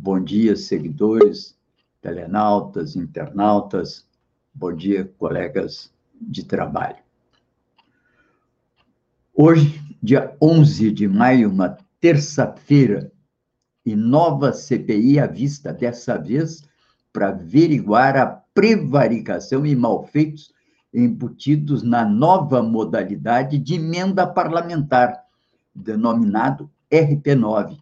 Bom dia, seguidores, telenautas, internautas. Bom dia, colegas de trabalho. Hoje, dia 11 de maio, uma terça-feira, e nova CPI à vista, dessa vez para averiguar a prevaricação e malfeitos embutidos na nova modalidade de emenda parlamentar, denominado RP9,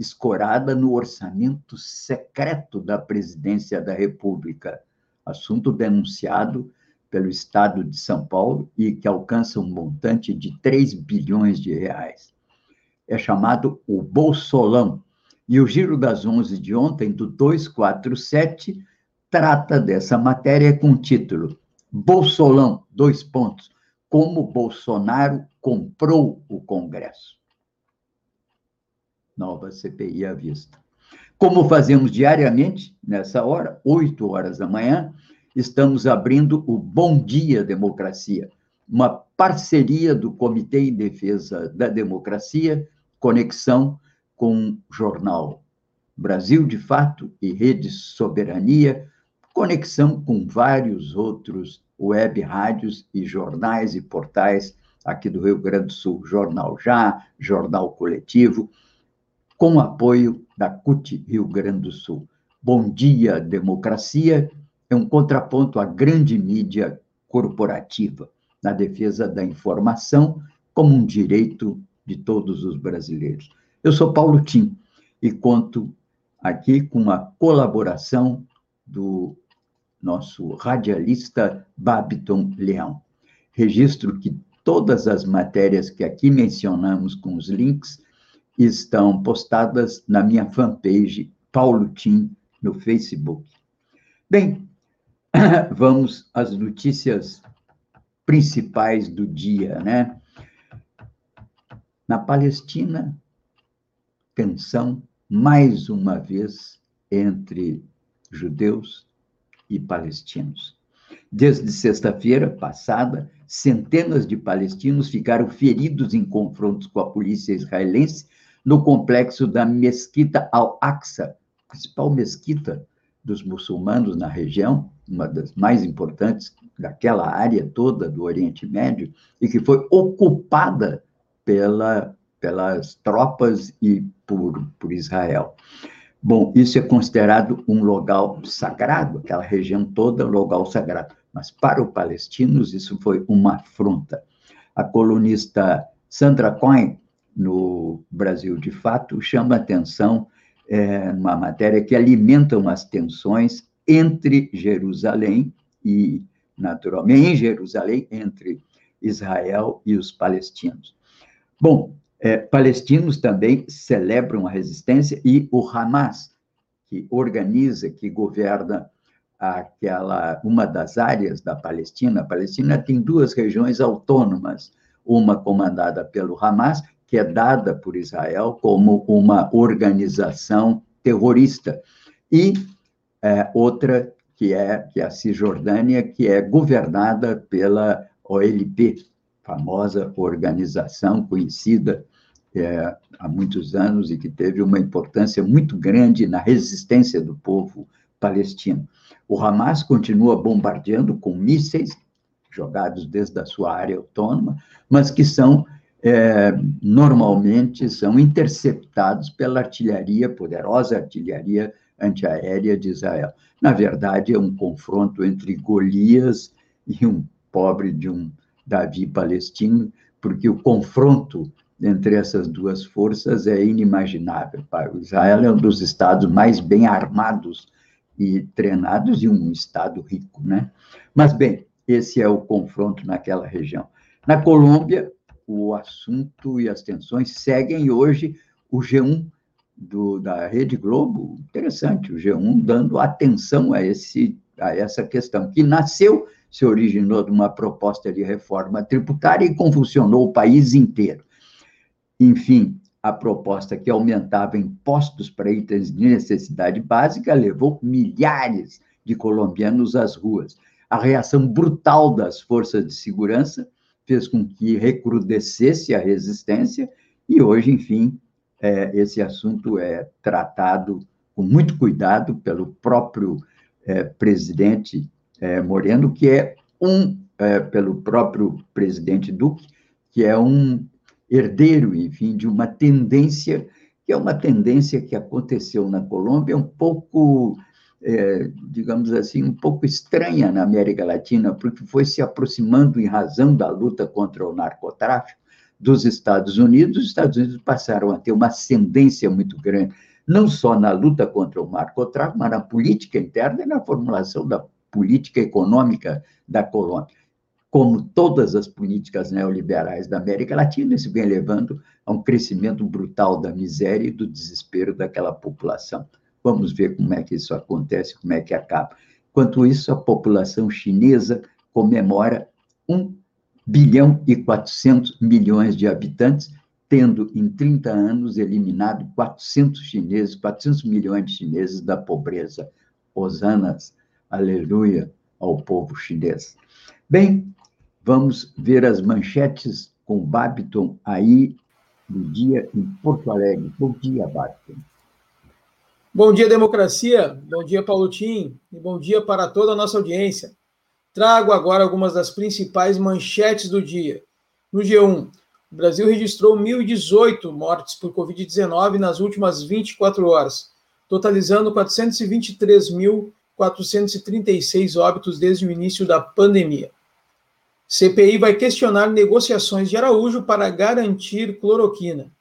escorada no orçamento secreto da Presidência da República, assunto denunciado pelo Estado de São Paulo e que alcança um montante de 3 bilhões de reais. É chamado o Bolsolão, e o Giro das Onze de ontem, do 247, trata dessa matéria com o título Bolsolão, dois pontos, como Bolsonaro comprou o Congresso. Nova CPI à vista. Como fazemos diariamente, nessa hora, 8 horas da manhã, estamos abrindo o Bom Dia Democracia, uma parceria do Comitê em Defesa da Democracia, conexão com o jornal Brasil de Fato e Rede Soberania, conexão com vários outros web rádios e jornais e portais aqui do Rio Grande do Sul, Jornal Já, Jornal Coletivo, com apoio da CUT Rio Grande do Sul. Bom Dia Democracia é um contraponto à grande mídia corporativa na defesa da informação como um direito de todos os brasileiros. Eu sou Paulo Tim e conto aqui com a colaboração do nosso radialista Babiton Leão. Registro que todas as matérias que aqui mencionamos com os links estão postadas na minha fanpage Paulo Tim no Facebook. Bem, vamos às notícias principais do dia, né? Na Palestina, tensão mais uma vez entre judeus e palestinos. Desde sexta-feira passada, centenas de palestinos ficaram feridos em confrontos com a polícia israelense no complexo da Mesquita Al-Aqsa, principal mesquita dos muçulmanos na região, uma das mais importantes daquela área toda do Oriente Médio, e que foi ocupada pela, pelas tropas e por, por Israel. Bom, isso é considerado um local sagrado, aquela região toda é um local sagrado. Mas para os palestinos isso foi uma afronta. A colunista Sandra Cohen, no Brasil de Fato, chama atenção é, numa matéria que alimentam as tensões entre Jerusalém e, naturalmente, em Jerusalém, entre Israel e os palestinos. Bom, é, palestinos também celebram a resistência e o Hamas, que organiza, que governa aquela uma das áreas da Palestina. A Palestina tem duas regiões autônomas, uma comandada pelo Hamas, que é dada por Israel como uma organização terrorista, e é, outra que é, que é a Cisjordânia, que é governada pela OLP, famosa organização conhecida é, há muitos anos e que teve uma importância muito grande na resistência do povo palestino. O Hamas continua bombardeando com mísseis jogados desde a sua área autônoma, mas que são é, normalmente são interceptados pela artilharia, poderosa artilharia antiaérea de Israel. Na verdade, é um confronto entre Golias e um pobre de um Davi palestino, porque o confronto entre essas duas forças é inimaginável. Israel é um dos estados mais bem armados e treinados e um estado rico, né? Mas bem, esse é o confronto naquela região. Na Colômbia, o assunto e as tensões seguem hoje o G1 do, da Rede Globo, interessante, o G1 dando atenção a, esse, a essa questão, que nasceu, se originou de uma proposta de reforma tributária e convulsionou o país inteiro. Enfim, a proposta que aumentava impostos para itens de necessidade básica levou milhares de colombianos às ruas. A reação brutal das forças de segurança fez com que recrudescesse a resistência e hoje, enfim, é, esse assunto é tratado com muito cuidado pelo próprio é, presidente é, Moreno, que é um, é, pelo próprio presidente Duque, que é um herdeiro, enfim, de uma tendência, que é uma tendência que aconteceu na Colômbia, um pouco, é, digamos assim, um pouco estranha na América Latina, porque foi se aproximando em razão da luta contra o narcotráfico dos Estados Unidos, os Estados Unidos passaram a ter uma ascendência muito grande, não só na luta contra o narcotráfico, mas na política interna e na formulação da política econômica da Colômbia como todas as políticas neoliberais da América Latina, isso vem levando a um crescimento brutal da miséria e do desespero daquela população. Vamos ver como é que isso acontece, como é que acaba. Enquanto isso, a população chinesa comemora 1 bilhão e 400 milhões de habitantes, tendo em 30 anos eliminado 400 chineses, 400 milhões de chineses da pobreza. Hosanas, aleluia ao povo chinês. Bem, Vamos ver as manchetes com Babiton aí no dia em Porto Alegre. Bom dia, Babiton. Bom dia, democracia. Bom dia, Paulo Tim. E bom dia para toda a nossa audiência. Trago agora algumas das principais manchetes do dia. No G1, o Brasil registrou 1.018 mortes por Covid-19 nas últimas 24 horas, totalizando 423.436 óbitos desde o início da pandemia. CPI vai questionar negociações de Araújo para garantir cloroquina.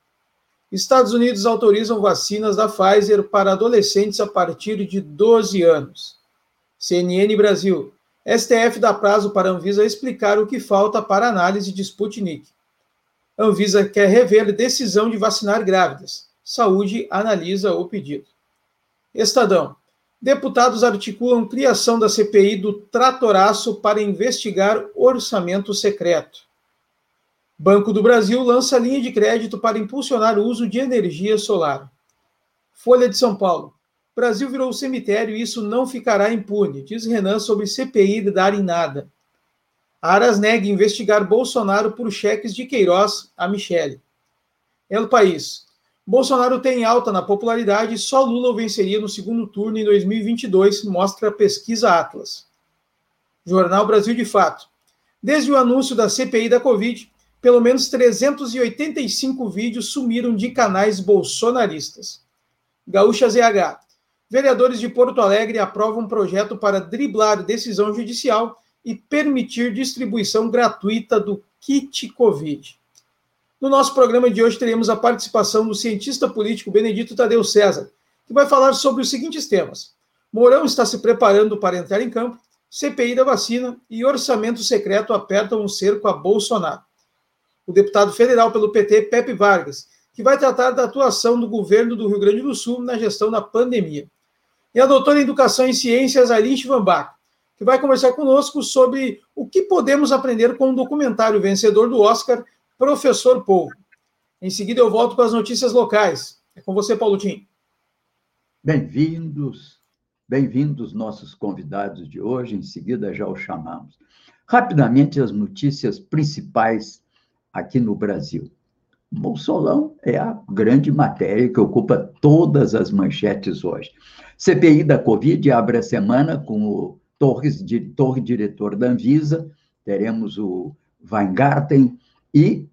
Estados Unidos autorizam vacinas da Pfizer para adolescentes a partir de 12 anos. CNN Brasil. STF dá prazo para Anvisa explicar o que falta para análise de Sputnik. Anvisa quer rever decisão de vacinar grávidas. Saúde analisa o pedido. Estadão. Deputados articulam criação da CPI do Tratoraço para investigar orçamento secreto. Banco do Brasil lança linha de crédito para impulsionar o uso de energia solar. Folha de São Paulo. Brasil virou cemitério e isso não ficará impune, diz Renan sobre CPI dar em nada. Aras nega investigar Bolsonaro por cheques de Queiroz a Michele. El País. Bolsonaro tem alta na popularidade e só Lula o venceria no segundo turno em 2022, mostra a pesquisa Atlas. Jornal Brasil de Fato. Desde o anúncio da CPI da Covid, pelo menos 385 vídeos sumiram de canais bolsonaristas. Gaúcha ZH. Vereadores de Porto Alegre aprovam um projeto para driblar decisão judicial e permitir distribuição gratuita do kit Covid. No nosso programa de hoje teremos a participação do cientista político Benedito Tadeu César, que vai falar sobre os seguintes temas: Mourão está se preparando para entrar em campo, CPI da vacina e orçamento secreto apertam um cerco a Bolsonaro. O deputado federal pelo PT, Pepe Vargas, que vai tratar da atuação do governo do Rio Grande do Sul na gestão da pandemia. E a doutora em Educação e Ciências, Aileen Schwambach, que vai conversar conosco sobre o que podemos aprender com o documentário vencedor do Oscar Professor Paul. Em seguida, eu volto com as notícias locais. É com você, Paulo Tim. Bem-vindos, bem-vindos nossos convidados de hoje. Em seguida, já os chamamos. Rapidamente, as notícias principais aqui no Brasil. Bolsolão é a grande matéria que ocupa todas as manchetes hoje. CPI da Covid abre a semana com o Torres, Torre diretor da Anvisa, teremos o Weingarten, e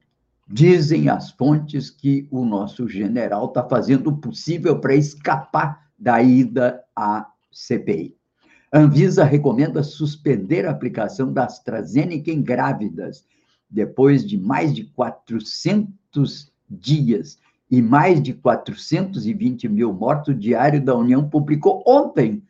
dizem as fontes que o nosso general está fazendo o possível para escapar da ida à CPI. Anvisa recomenda suspender a aplicação da AstraZeneca em grávidas, depois de mais de 400 dias e mais de 420 mil mortos. O Diário da União publicou ontem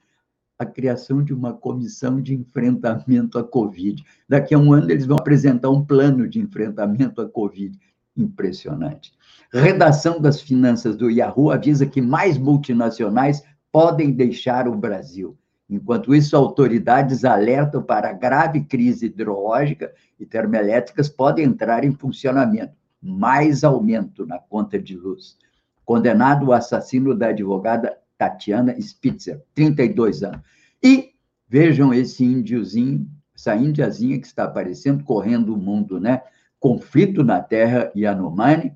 a criação de uma comissão de enfrentamento à Covid. Daqui a um ano, eles vão apresentar um plano de enfrentamento à Covid. impressionante. Redação das finanças do Yahoo avisa que mais multinacionais podem deixar o Brasil. Enquanto isso, autoridades alertam para grave crise hidrológica e termoelétricas podem entrar em funcionamento. Mais aumento na conta de luz. Condenado o assassino da advogada Tatiana Spitzer, 32 anos. E vejam esse índiozinho, essa índiazinha que está aparecendo, correndo o mundo, né? Conflito na terra Yanomami.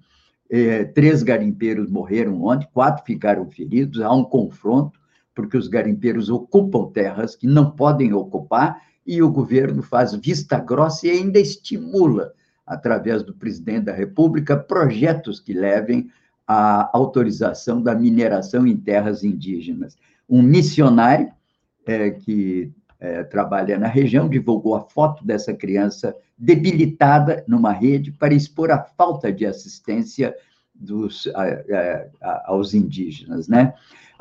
Eh, três garimpeiros morreram ontem, quatro ficaram feridos. Há um confronto porque os garimpeiros ocupam terras que não podem ocupar e o governo faz vista grossa e ainda estimula, através do presidente da República, projetos que levem à autorização da mineração em terras indígenas. Um missionário é, que é, trabalha na região divulgou a foto dessa criança debilitada numa rede para expor a falta de assistência dos, a, a, aos indígenas, né?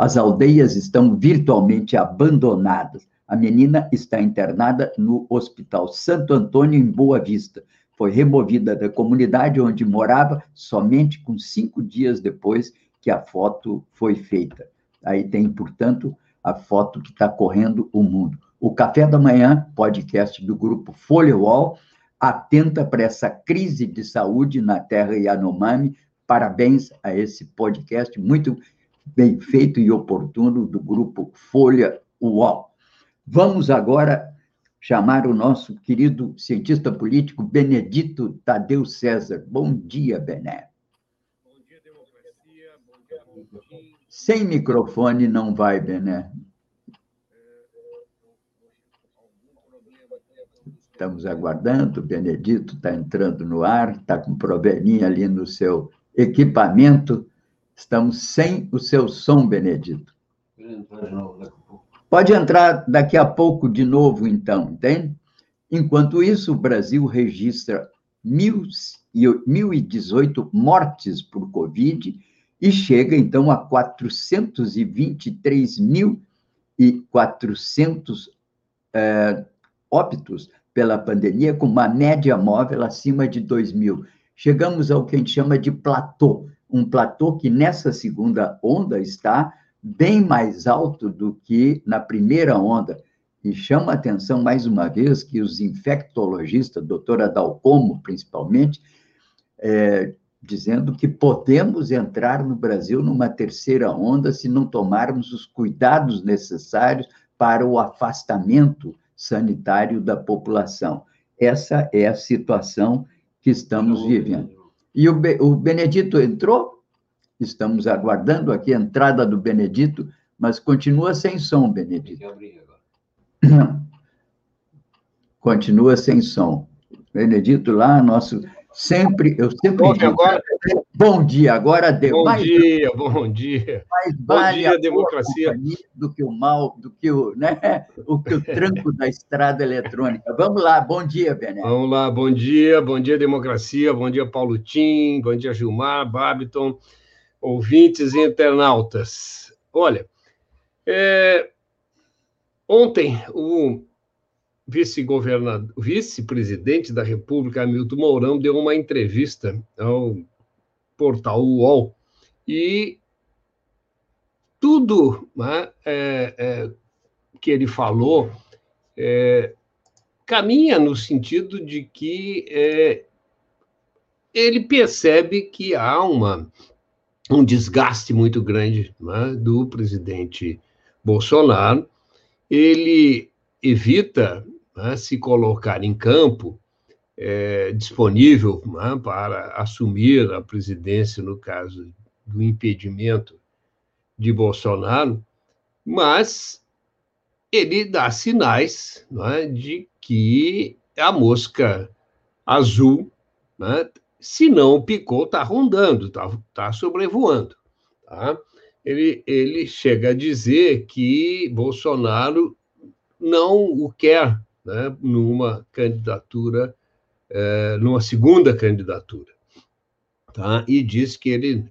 As aldeias estão virtualmente abandonadas. A menina está internada no Hospital Santo Antônio, em Boa Vista. Foi removida da comunidade onde morava somente com cinco dias depois que a foto foi feita. Aí tem, portanto, a foto que está correndo o mundo. O Café da Manhã, podcast do grupo Folha Wall, atenta para essa crise de saúde na terra Yanomami. Parabéns a esse podcast muito bem feito e oportuno do grupo Folha UOL. Vamos agora chamar o nosso querido cientista político Benedito Tadeu César. Bom dia, Bené. Bom dia, democracia. Bom dia, Sem microfone não vai, Bené. Estamos aguardando, o Benedito está entrando no ar, está com um probleminha ali no seu equipamento. Estamos sem o seu som, Benedito. Pode entrar daqui a pouco de novo, então, entende? Enquanto isso, o Brasil registra 1.018 mortes por Covid e chega, então, a 423.400 é, óbitos pela pandemia, com uma média móvel acima de 2 mil. Chegamos ao que a gente chama de platô um platô que nessa segunda onda está bem mais alto do que na primeira onda. E chama a atenção mais uma vez que os infectologistas, doutora Dalcomo principalmente, é, dizendo que podemos entrar no Brasil numa terceira onda se não tomarmos os cuidados necessários para o afastamento sanitário da população. Essa é a situação que estamos vivendo. E o, Be o Benedito entrou? Estamos aguardando aqui a entrada do Benedito, mas continua sem som, Benedito. Não. Continua sem som. Benedito lá, nosso Sempre, eu sempre Bom, digo, agora... bom dia, agora deu. Bom mais dia, bom dia. Mais bom vale dia, democracia. Do que o mal, do que o, né, o que o tranco da estrada eletrônica. Vamos lá, bom dia, Bené. Vamos lá, bom dia, bom dia, democracia, bom dia, Paulo Tim, bom dia, Gilmar, Babiton, ouvintes e internautas. Olha, é... ontem o vice-governador, vice-presidente da República, Hamilton Mourão, deu uma entrevista ao portal UOL e tudo né, é, é, que ele falou é, caminha no sentido de que é, ele percebe que há uma, um desgaste muito grande né, do presidente Bolsonaro. Ele evita né, se colocar em campo é, disponível né, para assumir a presidência no caso do impedimento de Bolsonaro, mas ele dá sinais né, de que a mosca azul, né, se não picou, está rondando, está tá sobrevoando. Tá? Ele, ele chega a dizer que Bolsonaro não o quer né, numa candidatura, é, numa segunda candidatura. Tá? E diz que ele,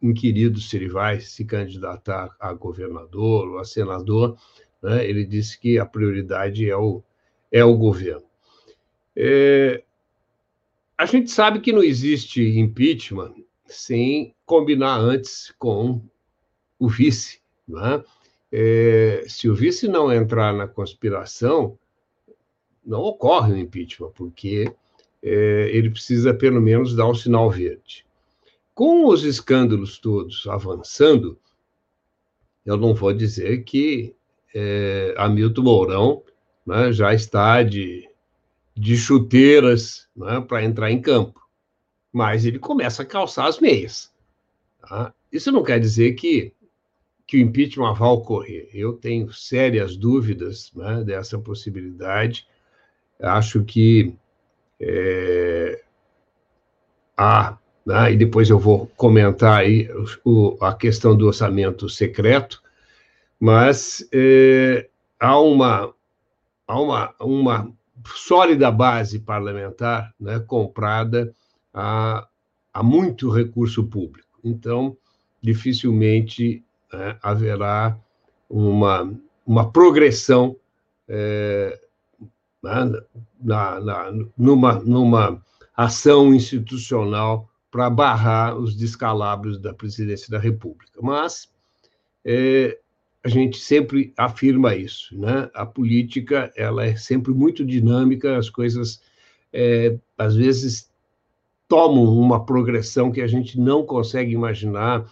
inquirido se ele vai se candidatar a governador ou a senador, né, ele disse que a prioridade é o, é o governo. É, a gente sabe que não existe impeachment sem combinar antes com o vice. Né? É, se o vice não entrar na conspiração, não ocorre o impeachment, porque é, ele precisa, pelo menos, dar um sinal verde. Com os escândalos todos avançando, eu não vou dizer que é, Hamilton Mourão né, já está de, de chuteiras né, para entrar em campo, mas ele começa a calçar as meias. Tá? Isso não quer dizer que, que o impeachment vai ocorrer. Eu tenho sérias dúvidas né, dessa possibilidade. Acho que é, há, né, e depois eu vou comentar aí o, a questão do orçamento secreto, mas é, há uma, há uma, uma sólida base parlamentar né, comprada a, a muito recurso público. Então, dificilmente né, haverá uma, uma progressão é, né, na, na, numa, numa ação institucional para barrar os descalabros da presidência da República. Mas é, a gente sempre afirma isso, né? A política ela é sempre muito dinâmica, as coisas é, às vezes tomam uma progressão que a gente não consegue imaginar,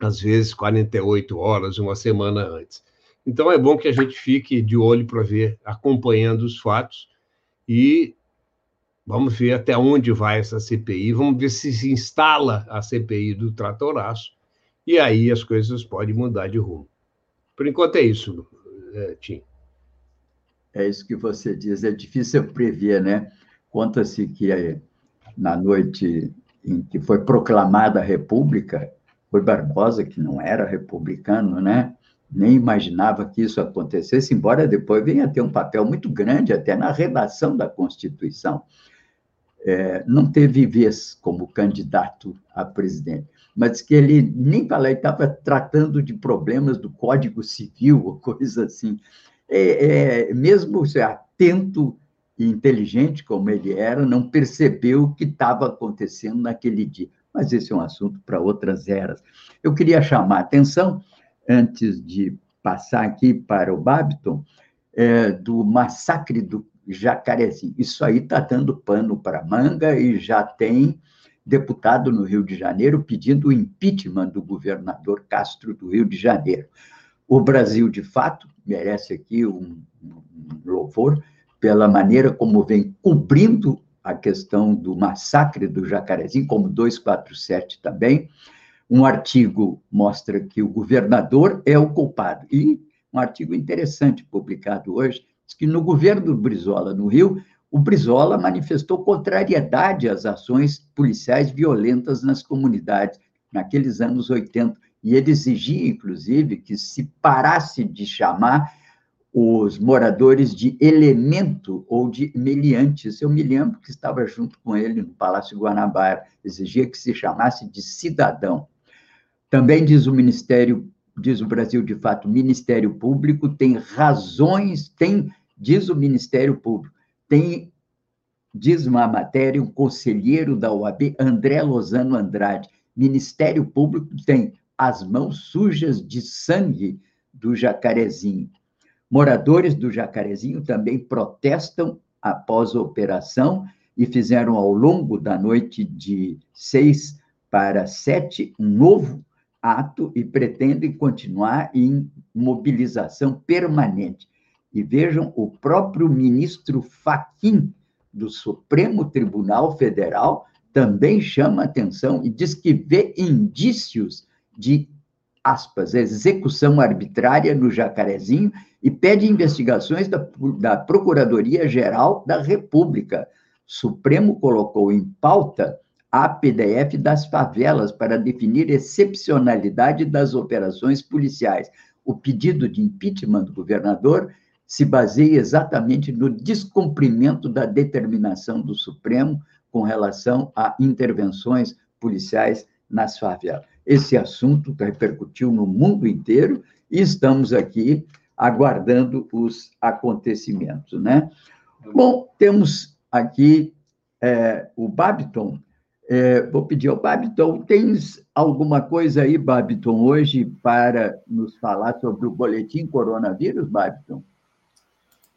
às vezes 48 horas, uma semana antes. Então é bom que a gente fique de olho para ver, acompanhando os fatos e vamos ver até onde vai essa CPI, vamos ver se se instala a CPI do tratoraço e aí as coisas podem mudar de rumo. Por enquanto é isso, é, Tim. É isso que você diz, é difícil prever, né? Conta-se que é, na noite em que foi proclamada a República, foi Barbosa, que não era republicano, né? Nem imaginava que isso acontecesse, embora depois venha ter um papel muito grande até na redação da Constituição. É, não teve vez como candidato a presidente, mas que ele nem falava, estava tratando de problemas do Código Civil, ou coisa assim. É, é, mesmo atento e inteligente como ele era, não percebeu o que estava acontecendo naquele dia. Mas esse é um assunto para outras eras. Eu queria chamar a atenção antes de passar aqui para o Babiton, é, do massacre do Jacarezinho. Isso aí está dando pano para manga e já tem deputado no Rio de Janeiro pedindo o impeachment do governador Castro do Rio de Janeiro. O Brasil, de fato, merece aqui um, um louvor pela maneira como vem cobrindo a questão do massacre do Jacarezinho, como 247 também, um artigo mostra que o governador é o culpado. E um artigo interessante publicado hoje diz que no governo do Brizola, no Rio, o Brizola manifestou contrariedade às ações policiais violentas nas comunidades naqueles anos 80. E ele exigia, inclusive, que se parasse de chamar os moradores de elemento ou de meliantes. Eu me lembro que estava junto com ele no Palácio Guanabara, exigia que se chamasse de cidadão. Também diz o Ministério, diz o Brasil de fato, Ministério Público tem razões, tem, diz o Ministério Público, tem, diz uma matéria, um conselheiro da OAB, André Lozano Andrade, Ministério Público tem as mãos sujas de sangue do Jacarezinho. Moradores do Jacarezinho também protestam após a operação e fizeram ao longo da noite de 6 para 7 um novo ato e pretendem continuar em mobilização permanente. E vejam, o próprio ministro Faquim do Supremo Tribunal Federal também chama atenção e diz que vê indícios de aspas, execução arbitrária no Jacarezinho e pede investigações da, da Procuradoria-Geral da República. Supremo colocou em pauta a PDF das favelas para definir excepcionalidade das operações policiais. O pedido de impeachment do governador se baseia exatamente no descumprimento da determinação do Supremo com relação a intervenções policiais nas favelas. Esse assunto repercutiu no mundo inteiro e estamos aqui aguardando os acontecimentos, né? Bom, temos aqui é, o Babiton. É, vou pedir ao Babiton, tens alguma coisa aí, Babiton, hoje para nos falar sobre o boletim coronavírus, Babiton?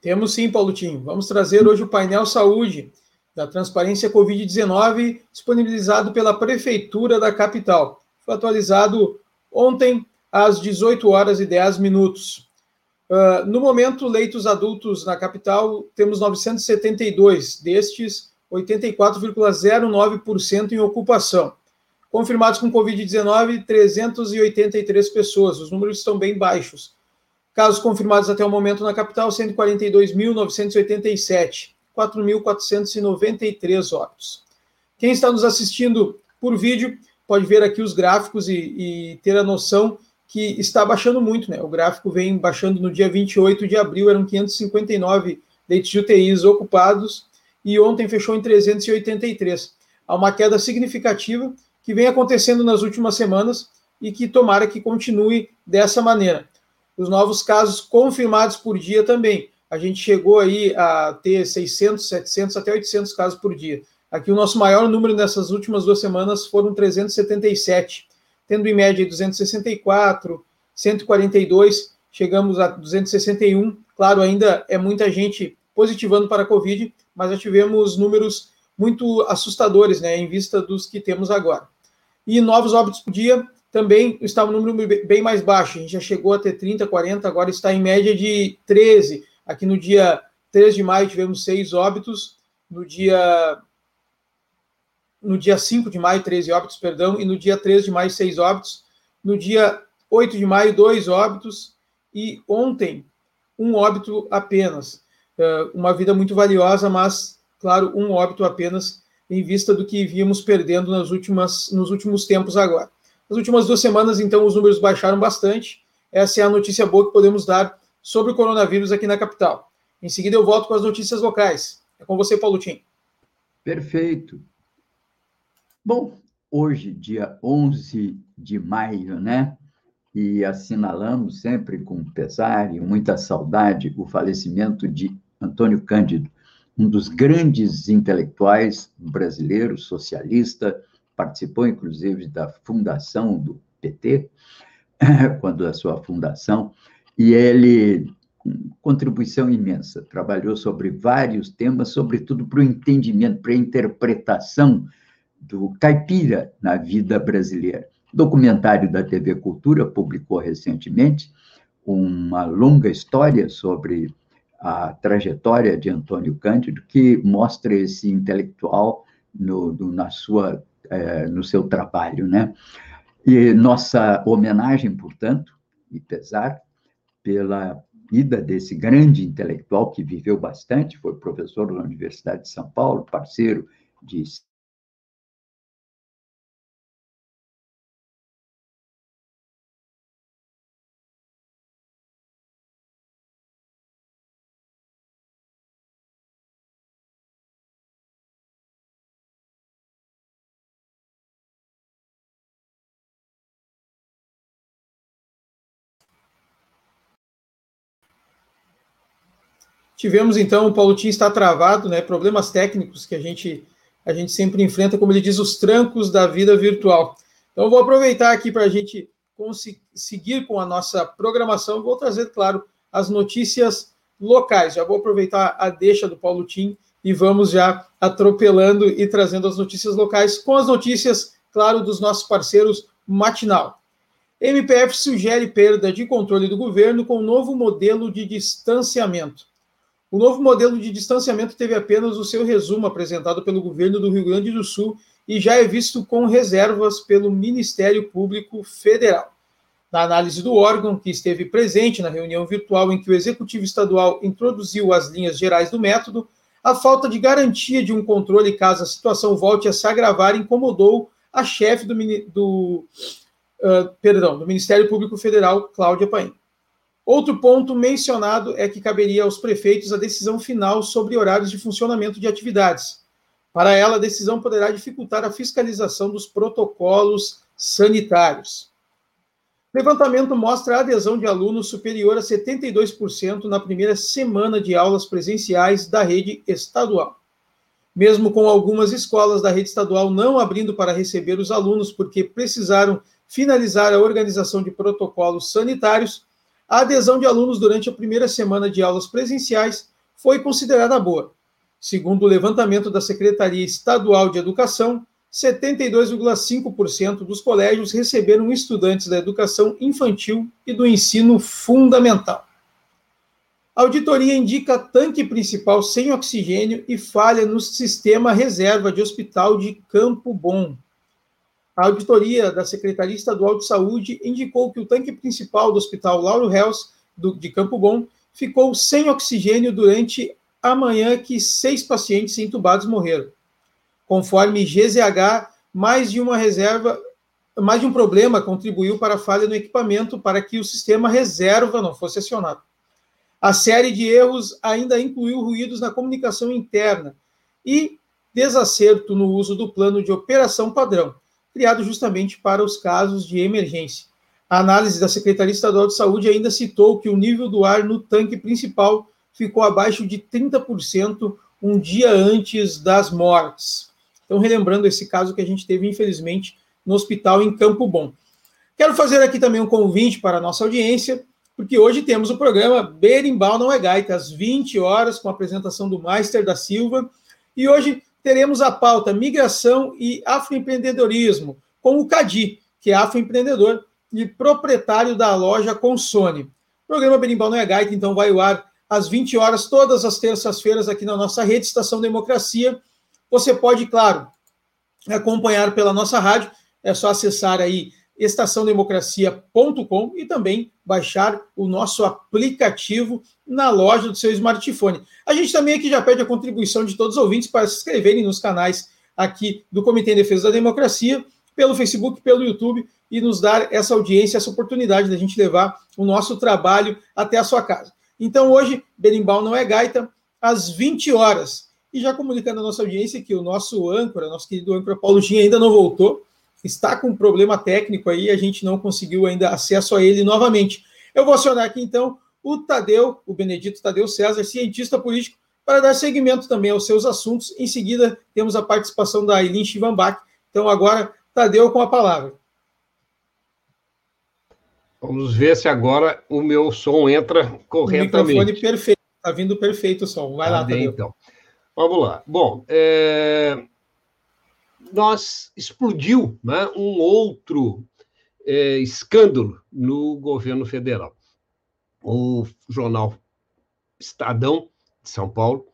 Temos sim, Paulotinho. Vamos trazer hoje o painel saúde da Transparência Covid-19, disponibilizado pela Prefeitura da capital. Foi atualizado ontem, às 18 horas e 10 minutos. Uh, no momento, leitos adultos na capital, temos 972, destes 84,09% em ocupação. Confirmados com Covid-19, 383 pessoas. Os números estão bem baixos. Casos confirmados até o momento na capital, 142.987, 4.493 óbitos. Quem está nos assistindo por vídeo pode ver aqui os gráficos e, e, ter a noção que está baixando muito, né? O gráfico vem baixando no dia 28 de abril, eram 559 leitos de UTIs ocupados e ontem fechou em 383. Há uma queda significativa que vem acontecendo nas últimas semanas e que tomara que continue dessa maneira os novos casos confirmados por dia também. A gente chegou aí a ter 600, 700, até 800 casos por dia. Aqui o nosso maior número nessas últimas duas semanas foram 377, tendo em média 264, 142, chegamos a 261. Claro, ainda é muita gente positivando para a Covid, mas já tivemos números muito assustadores, né, em vista dos que temos agora. E novos óbitos por dia, também estava um número bem mais baixo. A gente já chegou a ter 30, 40, agora está em média de 13. Aqui no dia 3 de maio tivemos seis óbitos, no dia no dia 5 de maio, 13 óbitos, perdão, e no dia 3 de maio, 6 óbitos. No dia 8 de maio, 2 óbitos, e ontem, um óbito apenas. Uma vida muito valiosa, mas, claro, um óbito apenas, em vista do que víamos perdendo nas últimas, nos últimos tempos agora. Nas últimas duas semanas, então, os números baixaram bastante. Essa é a notícia boa que podemos dar sobre o coronavírus aqui na capital. Em seguida, eu volto com as notícias locais. É com você, Paulo Tim. Perfeito. Bom, hoje, dia 11 de maio, né? E assinalamos sempre com pesar e muita saudade o falecimento de Antônio Cândido, um dos grandes intelectuais brasileiros, socialista, participou, inclusive, da fundação do PT, quando a sua fundação, e ele, contribuição imensa, trabalhou sobre vários temas, sobretudo para o entendimento, para a interpretação do caipira na vida brasileira. Documentário da TV Cultura publicou recentemente uma longa história sobre a trajetória de Antônio Cândido, que mostra esse intelectual no, na sua é, no seu trabalho, né? E nossa homenagem, portanto, e pesar pela vida desse grande intelectual que viveu bastante, foi professor na Universidade de São Paulo, parceiro de Tivemos então o Paulotinho está travado, né? Problemas técnicos que a gente a gente sempre enfrenta, como ele diz, os trancos da vida virtual. Então vou aproveitar aqui para a gente seguir com a nossa programação. Vou trazer, claro, as notícias locais. Já vou aproveitar a deixa do Paulo Tim e vamos já atropelando e trazendo as notícias locais com as notícias, claro, dos nossos parceiros matinal. MPF sugere perda de controle do governo com novo modelo de distanciamento. O novo modelo de distanciamento teve apenas o seu resumo apresentado pelo governo do Rio Grande do Sul e já é visto com reservas pelo Ministério Público Federal. Na análise do órgão, que esteve presente na reunião virtual em que o Executivo Estadual introduziu as linhas gerais do método, a falta de garantia de um controle caso a situação volte a se agravar incomodou a chefe do, do, uh, perdão, do Ministério Público Federal, Cláudia Paim. Outro ponto mencionado é que caberia aos prefeitos a decisão final sobre horários de funcionamento de atividades. Para ela, a decisão poderá dificultar a fiscalização dos protocolos sanitários. Levantamento mostra a adesão de alunos superior a 72% na primeira semana de aulas presenciais da rede estadual. Mesmo com algumas escolas da rede estadual não abrindo para receber os alunos porque precisaram finalizar a organização de protocolos sanitários, a adesão de alunos durante a primeira semana de aulas presenciais foi considerada boa. Segundo o levantamento da Secretaria Estadual de Educação, 72,5% dos colégios receberam estudantes da educação infantil e do ensino fundamental. A auditoria indica tanque principal sem oxigênio e falha no sistema reserva de hospital de Campo Bom. A auditoria da Secretaria Estadual de Saúde indicou que o tanque principal do Hospital Lauro Reus, de Campo Bom, ficou sem oxigênio durante a manhã que seis pacientes entubados morreram. Conforme GZH, mais de uma reserva, mais de um problema contribuiu para a falha no equipamento para que o sistema reserva não fosse acionado. A série de erros ainda incluiu ruídos na comunicação interna e desacerto no uso do plano de operação padrão, criado justamente para os casos de emergência. A análise da Secretaria Estadual de Saúde ainda citou que o nível do ar no tanque principal ficou abaixo de 30% um dia antes das mortes. Então, relembrando esse caso que a gente teve, infelizmente, no hospital em Campo Bom. Quero fazer aqui também um convite para a nossa audiência porque hoje temos o programa Berimbau Não é Gaita, às 20 horas, com a apresentação do Meister da Silva. E hoje teremos a pauta Migração e Afroempreendedorismo, com o Cadi, que é afroempreendedor e proprietário da loja Consone. O programa Berimbau Não é Gaita, então, vai ao ar às 20 horas, todas as terças-feiras, aqui na nossa rede Estação Democracia. Você pode, claro, acompanhar pela nossa rádio, é só acessar aí estaçãodemocracia.com e também baixar o nosso aplicativo na loja do seu smartphone. A gente também aqui já pede a contribuição de todos os ouvintes para se inscreverem nos canais aqui do Comitê em Defesa da Democracia, pelo Facebook, pelo YouTube, e nos dar essa audiência, essa oportunidade da gente levar o nosso trabalho até a sua casa. Então, hoje, Berimbau não é gaita, às 20 horas. E já comunicando a nossa audiência que o nosso âncora, nosso querido âncora Paulo Ginha, ainda não voltou, está com um problema técnico aí, a gente não conseguiu ainda acesso a ele novamente. Eu vou acionar aqui então o Tadeu, o Benedito Tadeu César, cientista político, para dar seguimento também aos seus assuntos. Em seguida, temos a participação da Eileen Chivanbach. Então, agora, Tadeu com a palavra. Vamos ver se agora o meu som entra corretamente. O microfone perfeito, está vindo perfeito o som. Vai tá lá, Tadeu. Então. Vamos lá. Bom, é nós explodiu né, um outro é, escândalo no governo federal. O jornal Estadão de São Paulo,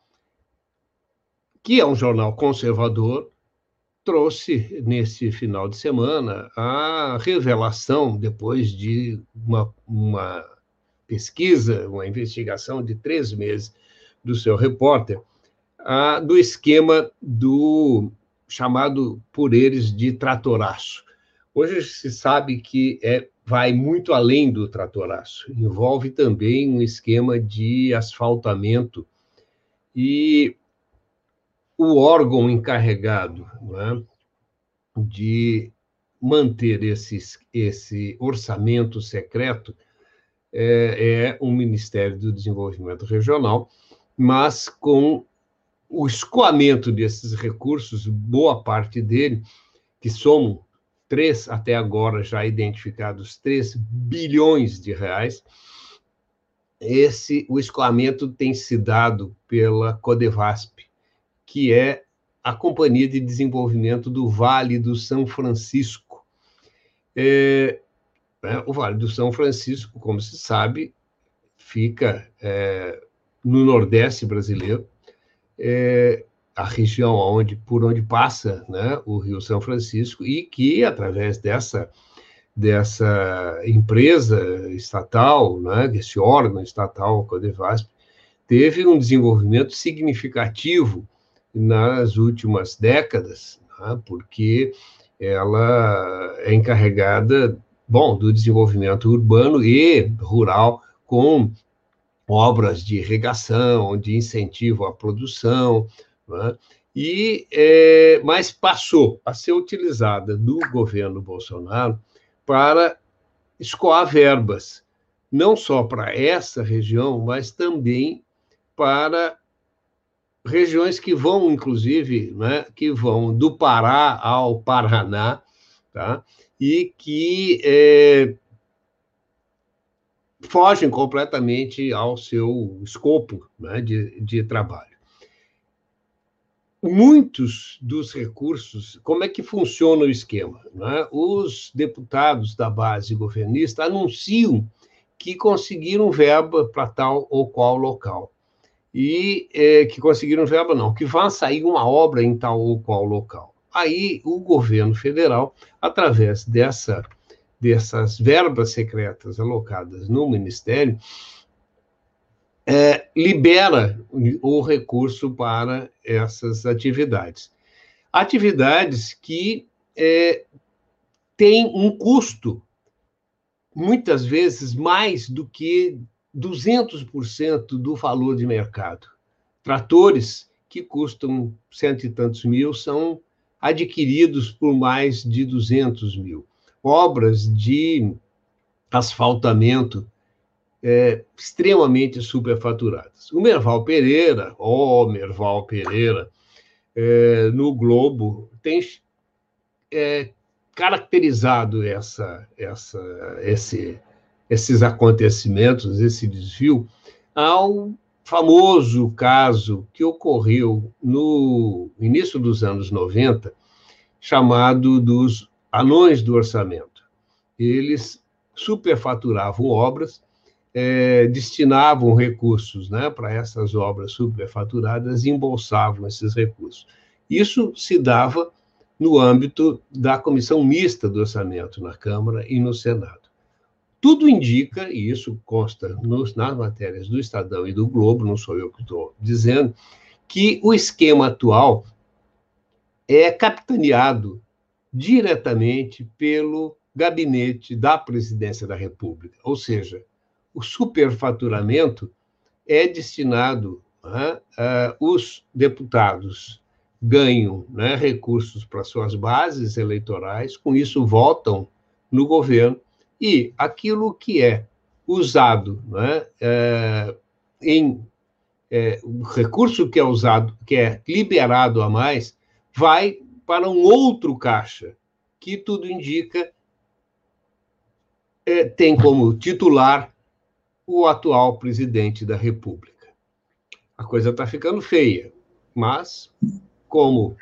que é um jornal conservador, trouxe nesse final de semana a revelação, depois de uma, uma pesquisa, uma investigação de três meses do seu repórter, a, do esquema do chamado por eles de tratoraço. Hoje se sabe que é, vai muito além do tratoraço, envolve também um esquema de asfaltamento e o órgão encarregado é, de manter esse, esse orçamento secreto é, é o Ministério do Desenvolvimento Regional, mas com o escoamento desses recursos, boa parte dele, que somam três, até agora já identificados, 3 bilhões de reais, esse, o escoamento tem se dado pela Codevasp, que é a Companhia de Desenvolvimento do Vale do São Francisco. É, é, o Vale do São Francisco, como se sabe, fica é, no Nordeste brasileiro, é, a região onde, por onde passa né, o Rio São Francisco e que, através dessa, dessa empresa estatal, né, desse órgão estatal, a Codevasp, teve um desenvolvimento significativo nas últimas décadas, né, porque ela é encarregada, bom, do desenvolvimento urbano e rural com obras de irrigação, de incentivo à produção, né? e é, mas passou a ser utilizada no governo Bolsonaro para escoar verbas, não só para essa região, mas também para regiões que vão, inclusive, né, que vão do Pará ao Paraná, tá? e que é, fogem completamente ao seu escopo né, de, de trabalho. Muitos dos recursos, como é que funciona o esquema? Né? Os deputados da base governista anunciam que conseguiram verba para tal ou qual local. E é, que conseguiram verba, não, que vai sair uma obra em tal ou qual local. Aí o governo federal, através dessa dessas verbas secretas alocadas no Ministério, é, libera o recurso para essas atividades. Atividades que é, têm um custo, muitas vezes mais do que 200% do valor de mercado. Tratores que custam cento e tantos mil são adquiridos por mais de 200 mil obras de asfaltamento é, extremamente superfaturadas. O Merval Pereira, ó oh, Merval Pereira, é, no Globo, tem é, caracterizado essa, essa, esse, esses acontecimentos, esse desvio, ao famoso caso que ocorreu no início dos anos 90, chamado dos anões do orçamento. Eles superfaturavam obras, é, destinavam recursos né, para essas obras superfaturadas e embolsavam esses recursos. Isso se dava no âmbito da comissão mista do orçamento na Câmara e no Senado. Tudo indica, e isso consta nos, nas matérias do Estadão e do Globo, não sou eu que estou dizendo, que o esquema atual é capitaneado diretamente pelo gabinete da presidência da República. Ou seja, o superfaturamento é destinado né, a, os deputados ganham né, recursos para suas bases eleitorais, com isso votam no governo, e aquilo que é usado né, é, em é, o recurso que é usado, que é liberado a mais, vai para um outro caixa, que tudo indica é, tem como titular o atual presidente da República. A coisa está ficando feia, mas como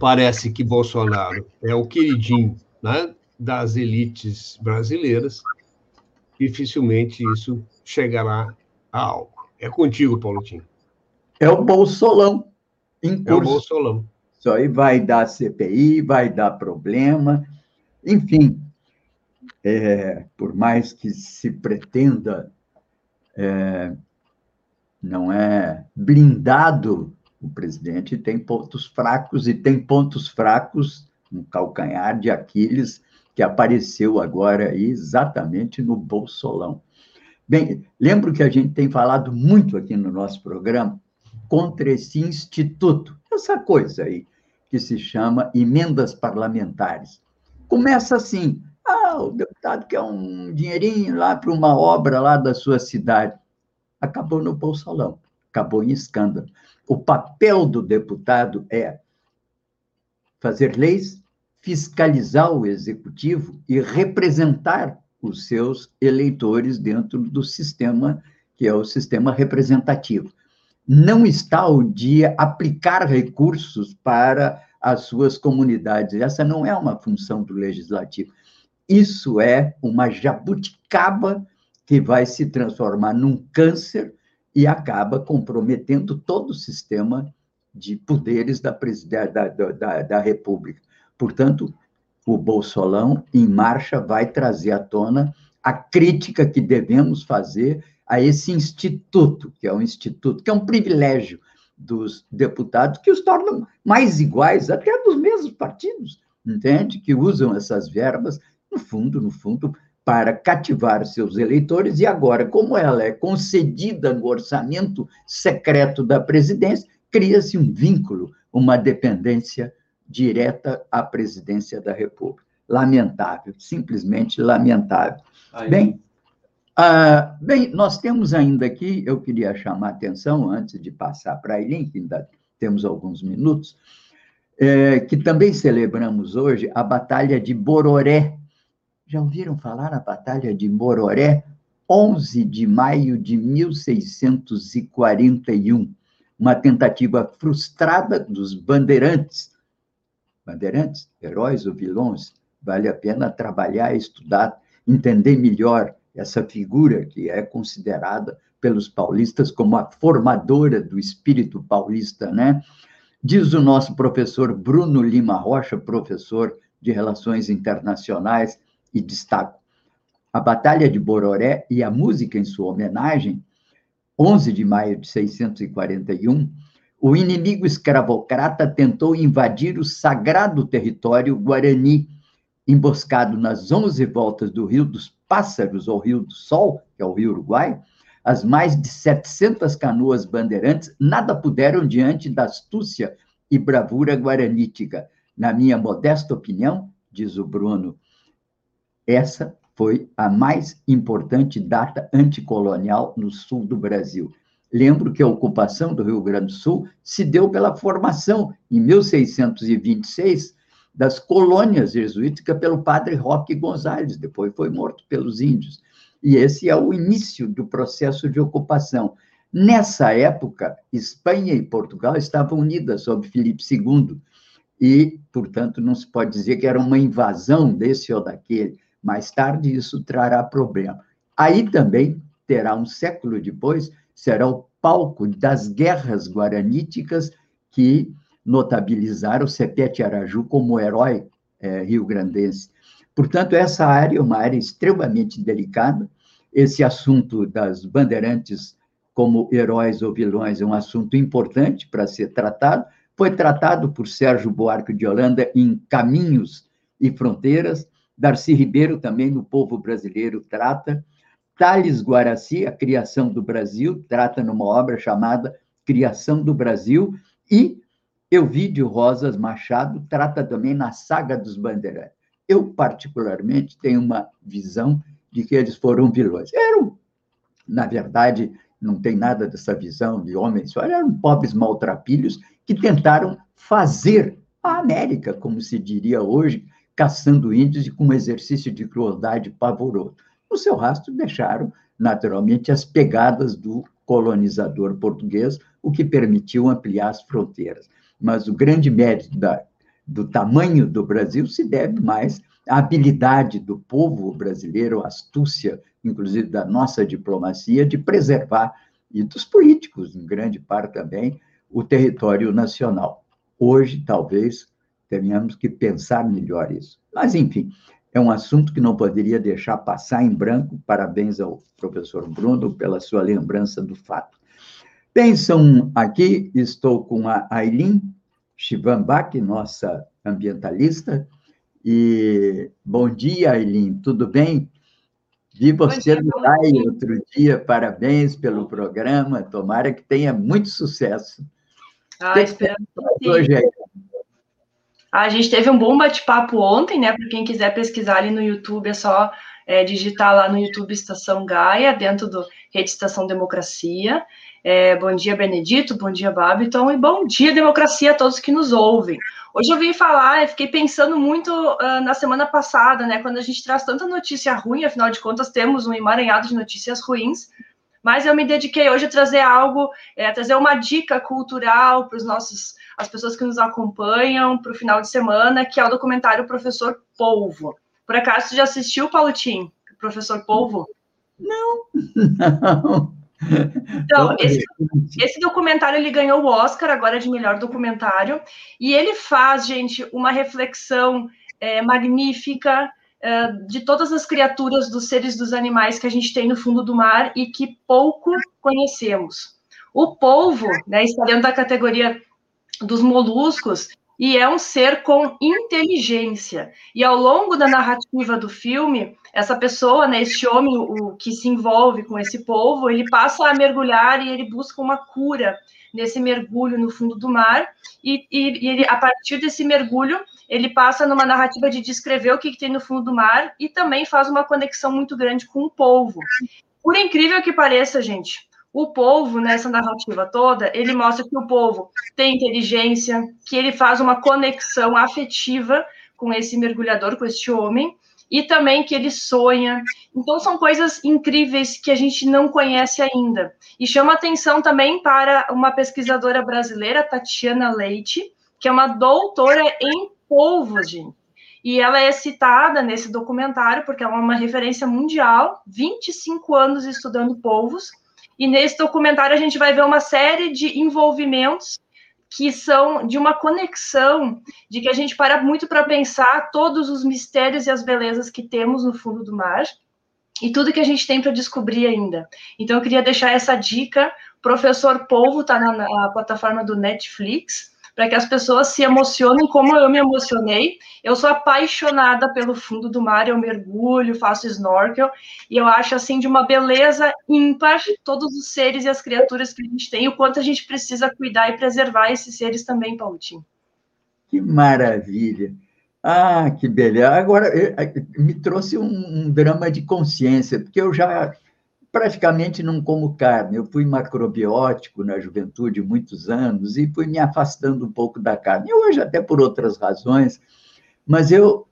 parece que Bolsonaro é o queridinho né, das elites brasileiras, dificilmente isso chegará a algo. É contigo, Paulo Tim. É o Bolsolão em curso. É o Bolsolão. Isso aí vai dar CPI, vai dar problema, enfim. É, por mais que se pretenda, é, não é blindado, o presidente tem pontos fracos e tem pontos fracos no calcanhar de Aquiles que apareceu agora aí exatamente no Bolsolão. Bem, lembro que a gente tem falado muito aqui no nosso programa contra esse instituto, essa coisa aí, que se chama emendas parlamentares. Começa assim: ah, o deputado quer um dinheirinho lá para uma obra lá da sua cidade. Acabou no bolsolão, acabou em escândalo. O papel do deputado é fazer leis, fiscalizar o executivo e representar os seus eleitores dentro do sistema que é o sistema representativo não está o dia aplicar recursos para as suas comunidades. Essa não é uma função do legislativo. Isso é uma jabuticaba que vai se transformar num câncer e acaba comprometendo todo o sistema de poderes da, da, da, da República. Portanto, o Bolsolão, em marcha, vai trazer à tona a crítica que devemos fazer a esse instituto, que é um instituto, que é um privilégio dos deputados, que os tornam mais iguais até dos mesmos partidos, entende? Que usam essas verbas, no fundo, no fundo, para cativar seus eleitores, e agora, como ela é concedida no orçamento secreto da presidência, cria-se um vínculo, uma dependência direta à presidência da República. Lamentável, simplesmente lamentável. Aí, Bem, Ah, bem, nós temos ainda aqui, eu queria chamar a atenção, antes de passar para a Eileen, que ainda temos alguns minutos, é, que também celebramos hoje a Batalha de Bororé. Já ouviram falar na Batalha de Bororé? 11 de maio de 1641, uma tentativa frustrada dos bandeirantes. Bandeirantes, heróis ou vilões, vale a pena trabalhar, estudar, entender melhor essa figura que é considerada pelos paulistas como a formadora do espírito paulista, né? Diz o nosso professor Bruno Lima Rocha, professor de Relações Internacionais, e destaco: a Batalha de Bororé e a música em sua homenagem, 11 de maio de 641, o inimigo escravocrata tentou invadir o sagrado território guarani, emboscado nas 11 voltas do Rio dos Pássaros, ou Rio do Sol, que é o Rio Uruguai, as mais de 700 canoas bandeirantes nada puderam diante da astúcia e bravura guaranítica. Na minha modesta opinião, diz o Bruno, essa foi a mais importante data anticolonial no sul do Brasil. Lembro que a ocupação do Rio Grande do Sul se deu pela formação, em 1626, das colônias jesuíticas pelo padre Roque Gonzalez, depois foi morto pelos índios. E esse é o início do processo de ocupação. Nessa época, Espanha e Portugal estavam unidas sob Filipe II, e, portanto, não se pode dizer que era uma invasão desse ou daquele. Mais tarde, isso trará problema. Aí também terá, um século depois, será o palco das guerras guaraníticas que notabilizar o Sepete Araju como herói é, rio-grandense. Portanto, essa área é uma área extremamente delicada. Esse assunto das bandeirantes como heróis ou vilões é um assunto importante para ser tratado. Foi tratado por Sérgio Buarque de Holanda em Caminhos e Fronteiras. Darcy Ribeiro também no Povo Brasileiro trata. Thales Guaraci, A Criação do Brasil, trata numa obra chamada Criação do Brasil. E Euvídio Rosas Machado trata também na Saga dos Bandeirantes. Eu, particularmente, tenho uma visão de que eles foram vilões. Eram, na verdade, não tem nada dessa visão de homens, eram pobres maltrapilhos que tentaram fazer a América, como se diria hoje, caçando índios e com um exercício de crueldade pavoroso. No seu rastro deixaram, naturalmente, as pegadas do colonizador português, o que permitiu ampliar as fronteiras mas o grande mérito da, do tamanho do Brasil se deve mais à habilidade do povo brasileiro, astúcia, inclusive da nossa diplomacia, de preservar, e dos políticos, em grande parte também, o território nacional. Hoje, talvez, tenhamos que pensar melhor isso. Mas, enfim, é um assunto que não poderia deixar passar em branco. Parabéns ao professor Bruno pela sua lembrança do fato. Pensam aqui, estou com a Aileen Chivambach, nossa ambientalista. E bom dia, Aileen, tudo bem? Vi você no live outro dia, parabéns pelo programa, tomara que tenha muito sucesso. Ah, esperamos que hoje aí? A gente teve um bom bate-papo ontem, né? Para quem quiser pesquisar ali no YouTube, é só é, digitar lá no YouTube Estação Gaia, dentro do Rede Estação Democracia. É, bom dia, Benedito, bom dia, Babiton, e bom dia, democracia, a todos que nos ouvem. Hoje eu vim falar, eu fiquei pensando muito uh, na semana passada, né, quando a gente traz tanta notícia ruim, afinal de contas temos um emaranhado de notícias ruins, mas eu me dediquei hoje a trazer algo, é, a trazer uma dica cultural para os nossos, as pessoas que nos acompanham para o final de semana, que é o documentário Professor Polvo. Por acaso, você já assistiu, Paulotim, Professor Polvo? Não, não. Então, esse, esse, documentário ele ganhou o Oscar agora de melhor documentário e ele faz, gente, uma reflexão é, magnífica é, de todas as criaturas dos seres dos animais que a gente tem no fundo do mar e que pouco conhecemos. O polvo, né, está dentro da categoria dos moluscos e é um ser com inteligência. E ao longo da narrativa do filme, essa pessoa, né, este homem, o que se envolve com esse povo, ele passa a mergulhar e ele busca uma cura nesse mergulho no fundo do mar. E, e, e ele, a partir desse mergulho, ele passa numa narrativa de descrever o que, que tem no fundo do mar e também faz uma conexão muito grande com o polvo. Por incrível que pareça, gente, o povo, nessa narrativa toda, ele mostra que o povo tem inteligência, que ele faz uma conexão afetiva com esse mergulhador, com este homem, e também que ele sonha. Então, são coisas incríveis que a gente não conhece ainda. E chama atenção também para uma pesquisadora brasileira, Tatiana Leite, que é uma doutora em polvos, gente. E ela é citada nesse documentário porque ela é uma referência mundial, 25 anos estudando polvos. E nesse documentário a gente vai ver uma série de envolvimentos que são de uma conexão, de que a gente para muito para pensar todos os mistérios e as belezas que temos no fundo do mar e tudo que a gente tem para descobrir ainda. Então, eu queria deixar essa dica. Professor Polvo está na, na plataforma do Netflix para que as pessoas se emocionem como eu me emocionei. Eu sou apaixonada pelo fundo do mar, eu mergulho, faço snorkel, e eu acho assim de uma beleza ímpar todos os seres e as criaturas que a gente tem, o quanto a gente precisa cuidar e preservar esses seres também, Paulinho. Que maravilha! Ah, que beleza! Agora, me trouxe um, um drama de consciência, porque eu já praticamente não como carne. Eu fui macrobiótico na juventude muitos anos e fui me afastando um pouco da carne. hoje até por outras razões, mas eu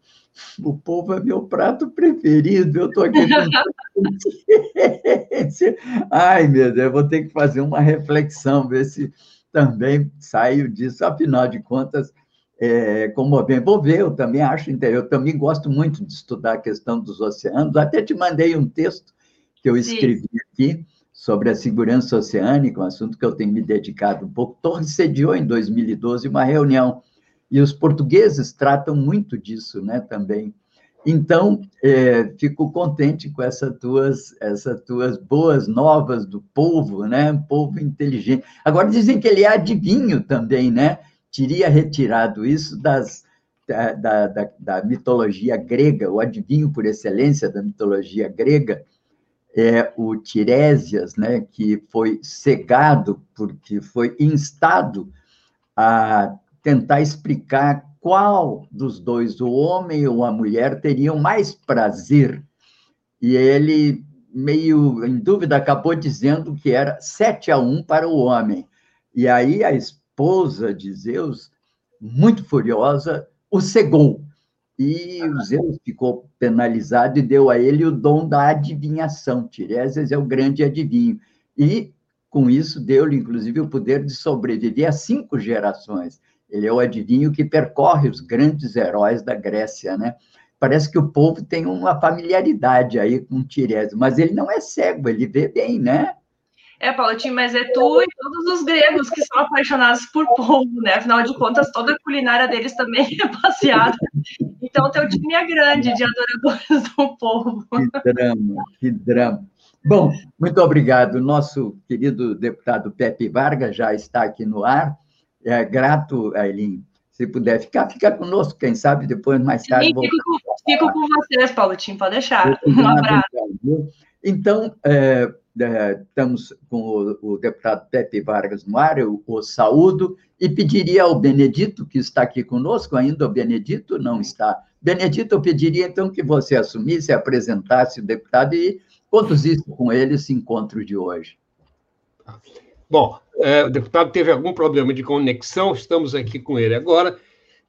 o povo é meu prato preferido. Eu estou aqui. Ai, meu Deus, eu vou ter que fazer uma reflexão, ver se também saio disso. Afinal de contas, é, como bem vou ver, eu também acho, eu também gosto muito de estudar a questão dos oceanos. Até te mandei um texto que eu escrevi Sim. aqui sobre a segurança oceânica, um assunto que eu tenho me dedicado um pouco. Torres sediou em 2012 uma reunião, e os portugueses tratam muito disso né, também. Então, é, fico contente com essas tuas, essas tuas boas novas do povo, né? Um povo inteligente. Agora dizem que ele é adivinho também, né? Teria retirado isso das, da, da, da, da mitologia grega, o adivinho por excelência da mitologia grega, é o Tiresias, né, que foi cegado porque foi instado a tentar explicar qual dos dois, o homem ou a mulher, teriam mais prazer. E ele, meio em dúvida, acabou dizendo que era sete a um para o homem. E aí a esposa de Zeus, muito furiosa, o cegou. E o Zeus ficou penalizado e deu a ele o dom da adivinhação. Tiresias é o grande adivinho. E, com isso, deu-lhe, inclusive, o poder de sobreviver a cinco gerações. Ele é o adivinho que percorre os grandes heróis da Grécia, né? Parece que o povo tem uma familiaridade aí com Tiresias, mas ele não é cego, ele vê bem, né? É, Paulotinho, mas é tu e todos os gregos que são apaixonados por polvo, né? Afinal de contas, toda a culinária deles também é baseada. Então, teu time é grande de adoradores do polvo. Que drama, que drama. Bom, muito obrigado. Nosso querido deputado Pepe Vargas já está aqui no ar. É grato, Aileen. Se puder ficar, fica conosco, quem sabe depois, mais tarde. Sim, fico, com, fico com vocês, Paulotinho, pode deixar. Um abraço. Então, é, é, estamos com o, o, deputado Pepe Vargas no ar, eu o saúdo e pediria ao Benedito, que está aqui conosco, ainda o Benedito não está. Benedito, eu pediria então que você assumisse, apresentasse o deputado e conduzisse com ele esse encontro de hoje. Bom, é, o deputado teve algum problema de conexão, estamos aqui com ele agora.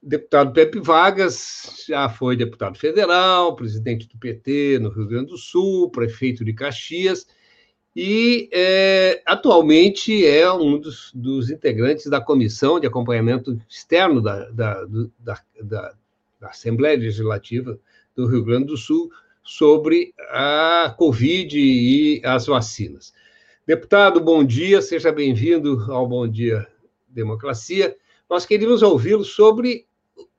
Deputado Pepe Vargas já foi deputado federal, presidente do PT no Rio Grande do Sul, prefeito de Caxias, e é, atualmente é um dos, dos, integrantes da comissão de acompanhamento externo da, da, da, da, Assembleia Legislativa do Rio Grande do Sul sobre a Covid e as vacinas. Deputado, bom dia, seja bem-vindo ao Bom Dia Democracia. Nós queríamos ouvi-lo sobre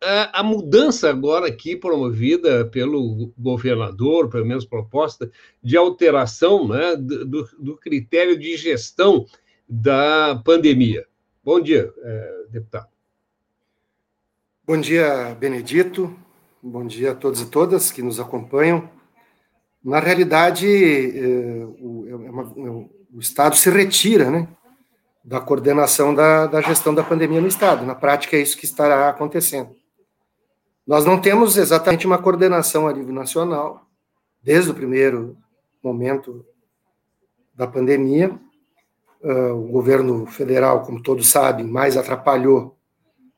a, mudança agora aqui promovida pelo governador, pelo menos proposta, de alteração né, do, do critério de gestão da pandemia. Bom dia, é, deputado. Bom dia, Benedito. Bom dia a todos e todas que nos acompanham. Na realidade, é, o, é uma, o Estado se retira né, da coordenação da, da gestão da pandemia no Estado. Na prática, é isso que estará acontecendo. Nós não temos exatamente uma coordenação a nível nacional, desde o primeiro momento da pandemia. Uh, o governo federal, como todos sabem, mais atrapalhou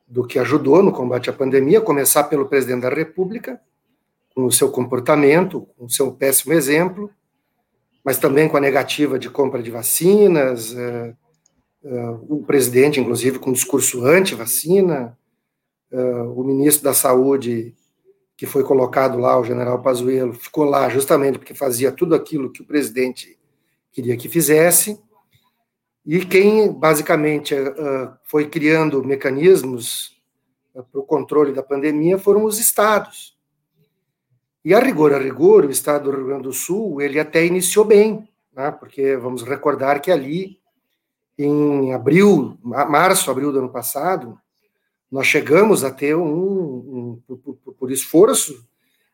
do que ajudou no combate à pandemia, começar pelo presidente da República, com o seu comportamento, com o seu péssimo exemplo, mas também com a negativa de compra de vacinas, uh, uh, o presidente, inclusive, com um discurso anti-vacina, o ministro da Saúde, que foi colocado lá, o general Pazuello, ficou lá justamente porque fazia tudo aquilo que o presidente queria que fizesse, e quem basicamente uh, foi criando mecanismos uh, para o controle da pandemia foram os estados. E a rigor, a rigor, o estado do Rio Grande do Sul, ele até iniciou bem, né, porque vamos recordar que ali, em abril, março, abril do ano passado, nós chegamos a ter um, um por, por esforço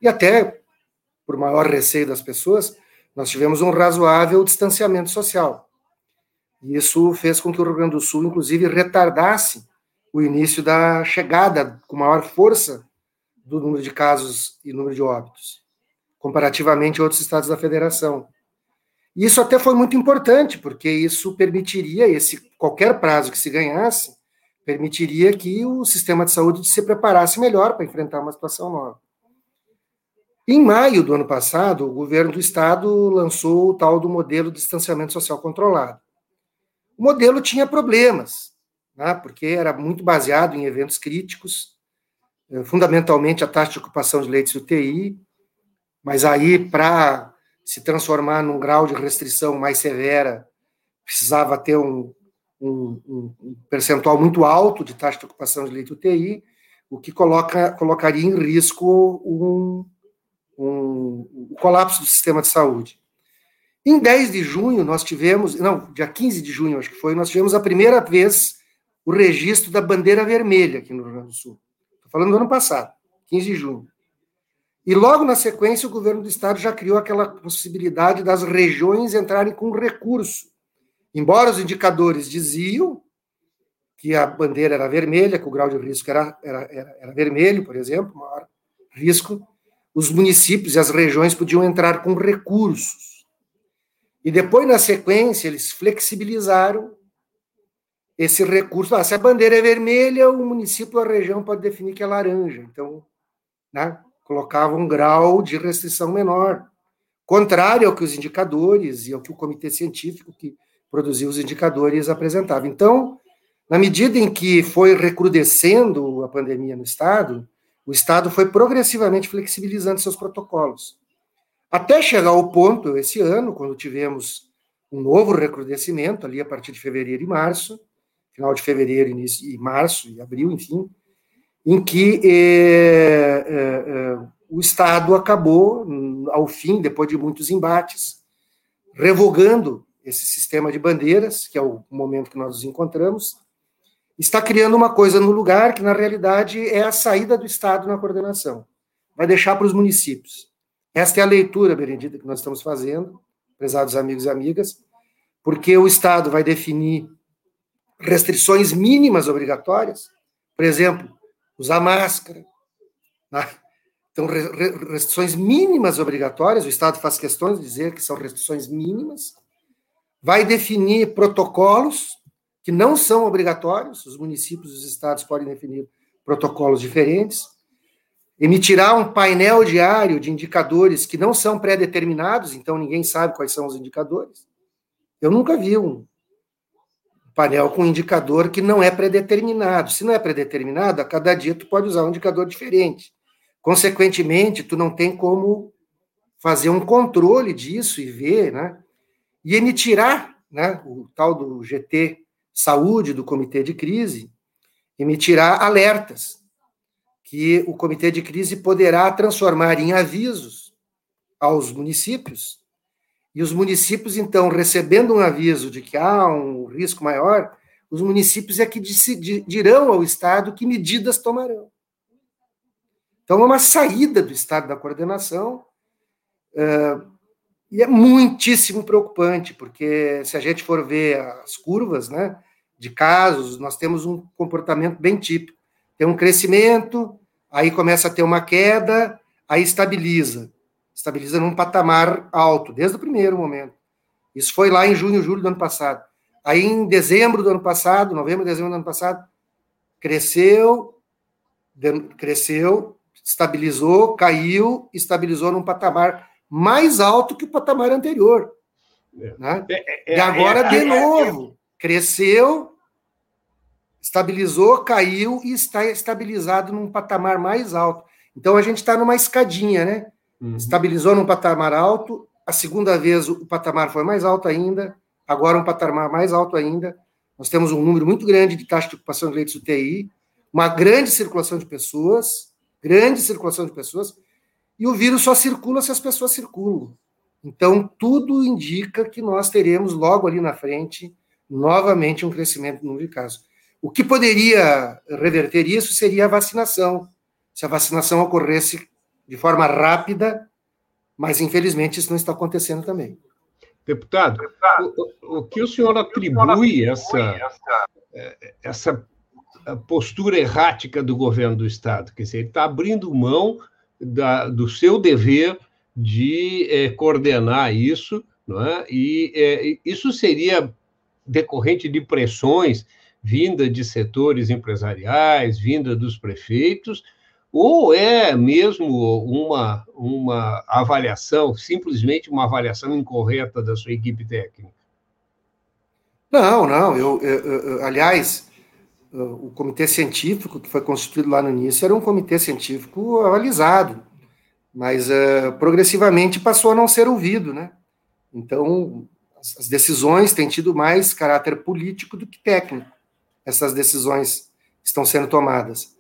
e até por maior receio das pessoas, nós tivemos um razoável distanciamento social. E isso fez com que o Rio Grande do Sul, inclusive, retardasse o início da chegada com maior força do número de casos e número de óbitos, comparativamente a outros estados da federação. E isso até foi muito importante, porque isso permitiria, esse qualquer prazo que se ganhasse, permitiria que o sistema de saúde se preparasse melhor para enfrentar uma situação nova. Em maio do ano passado, o governo do estado lançou o tal do modelo de distanciamento social controlado. O modelo tinha problemas, né, porque era muito baseado em eventos críticos, eh, fundamentalmente a taxa de ocupação de leitos UTI, mas aí, para se transformar num grau de restrição mais severa, precisava ter um, um, um percentual muito alto de taxa de ocupação de leito UTI, o que coloca, colocaria em risco um, um, o colapso do sistema de saúde. Em 10 de junho, nós tivemos, não, dia 15 de junho, acho que foi, nós tivemos a primeira vez o registro da bandeira vermelha aqui no Rio Grande do Sul. Estou falando do ano passado, 15 de junho. E logo na sequência, o governo do estado já criou aquela possibilidade das regiões entrarem com recurso. Embora os indicadores diziam que a bandeira era vermelha, que o grau de risco era, era, era, era vermelho, por exemplo, maior risco, os municípios e as regiões podiam entrar com recursos. E depois, na sequência, eles flexibilizaram esse recurso. Ah, se a bandeira é vermelha, o município ou a região pode definir que é laranja. Então, né, colocava um grau de restrição menor, contrário ao que os indicadores e ao que o comitê científico que produziu os indicadores apresentava. Então, na medida em que foi recrudescendo a pandemia no Estado, o Estado foi progressivamente flexibilizando seus protocolos. Até chegar ao ponto, esse ano, quando tivemos um novo recrudescimento, ali a partir de fevereiro e março, final de fevereiro, início e março e abril, enfim, em que é, é, é, o Estado acabou, ao fim, depois de muitos embates, revogando esse sistema de bandeiras, que é o momento que nós nos encontramos, está criando uma coisa no lugar que, na realidade, é a saída do Estado na coordenação. Vai deixar para os municípios. Esta é a leitura, Benedita, que nós estamos fazendo, prezados amigos e amigas, porque o Estado vai definir restrições mínimas obrigatórias, por exemplo, usar máscara. Né? Então, restrições mínimas obrigatórias, o Estado faz questões de dizer que são restrições mínimas, vai definir protocolos que não são obrigatórios, os municípios e os estados podem definir protocolos diferentes, emitirá um painel diário de indicadores que não são pré-determinados, então ninguém sabe quais são os indicadores. Eu nunca vi um painel com indicador que não é pré-determinado. Se não é pré-determinado, a cada dia tu pode usar um indicador diferente. Consequentemente, tu não tem como fazer um controle disso e ver, né? E emitirá, né, o tal do GT saúde do comitê de crise emitirá alertas que o comitê de crise poderá transformar em avisos aos municípios. E os municípios, então, recebendo um aviso de que há um risco maior, os municípios é que dirão ao Estado que medidas tomarão. Então, é uma saída do Estado da coordenação, uh, e é muitíssimo preocupante, porque se a gente for ver as curvas, né, de casos, nós temos um comportamento bem típico. Tem um crescimento, aí começa a ter uma queda, aí estabiliza. Estabiliza num patamar alto, desde o primeiro momento. Isso foi lá em junho, julho do ano passado. Aí em dezembro do ano passado, novembro, dezembro do ano passado, cresceu, cresceu, estabilizou, caiu, estabilizou num patamar mais alto que o patamar anterior. É. Né? É, é, e agora, de novo, cresceu, estabilizou, caiu e está estabilizado num patamar mais alto. Então a gente está numa escadinha, né? Uhum. Estabilizou num patamar alto, a segunda vez o patamar foi mais alto ainda, agora um patamar mais alto ainda. Nós temos um número muito grande de taxa de ocupação de leitos UTI, uma grande circulação de pessoas, grande circulação de pessoas, e o vírus só circula se as pessoas circulam. Então, tudo indica que nós teremos logo ali na frente, novamente, um crescimento no número de casos. O que poderia reverter isso seria a vacinação. Se a vacinação ocorresse de forma rápida, mas infelizmente isso não está acontecendo também. Deputado, o, o que o senhor atribui essa, essa postura errática do governo do Estado? Quer dizer, ele está abrindo mão da, do seu dever de é, coordenar isso, não é? e é, isso seria decorrente de pressões vinda de setores empresariais, vinda dos prefeitos, ou é mesmo uma, uma avaliação, simplesmente uma avaliação incorreta da sua equipe técnica? Não, não. Eu, eu, eu, aliás, o comitê científico que foi constituído lá no início era um comitê científico avalizado, mas uh, progressivamente passou a não ser ouvido, né? Então, as, as decisões têm tido mais caráter político do que técnico. Essas decisões estão sendo tomadas.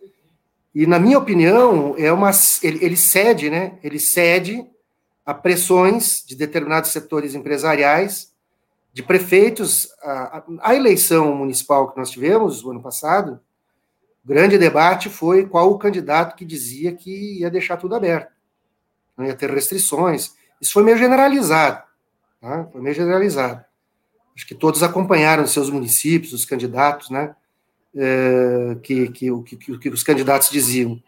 E, na minha opinião, é uma, ele, ele cede, né? Ele cede a pressões de determinados setores empresariais, de prefeitos. A, a, eleição municipal que nós tivemos no ano passado, o grande debate foi qual o candidato que dizia que ia deixar tudo aberto, não ia ter restrições. Isso foi meio generalizado, tá? foi meio generalizado. Acho que todos acompanharam seus municípios, os candidatos, né? é, que, que, que, que, os candidatos diziam.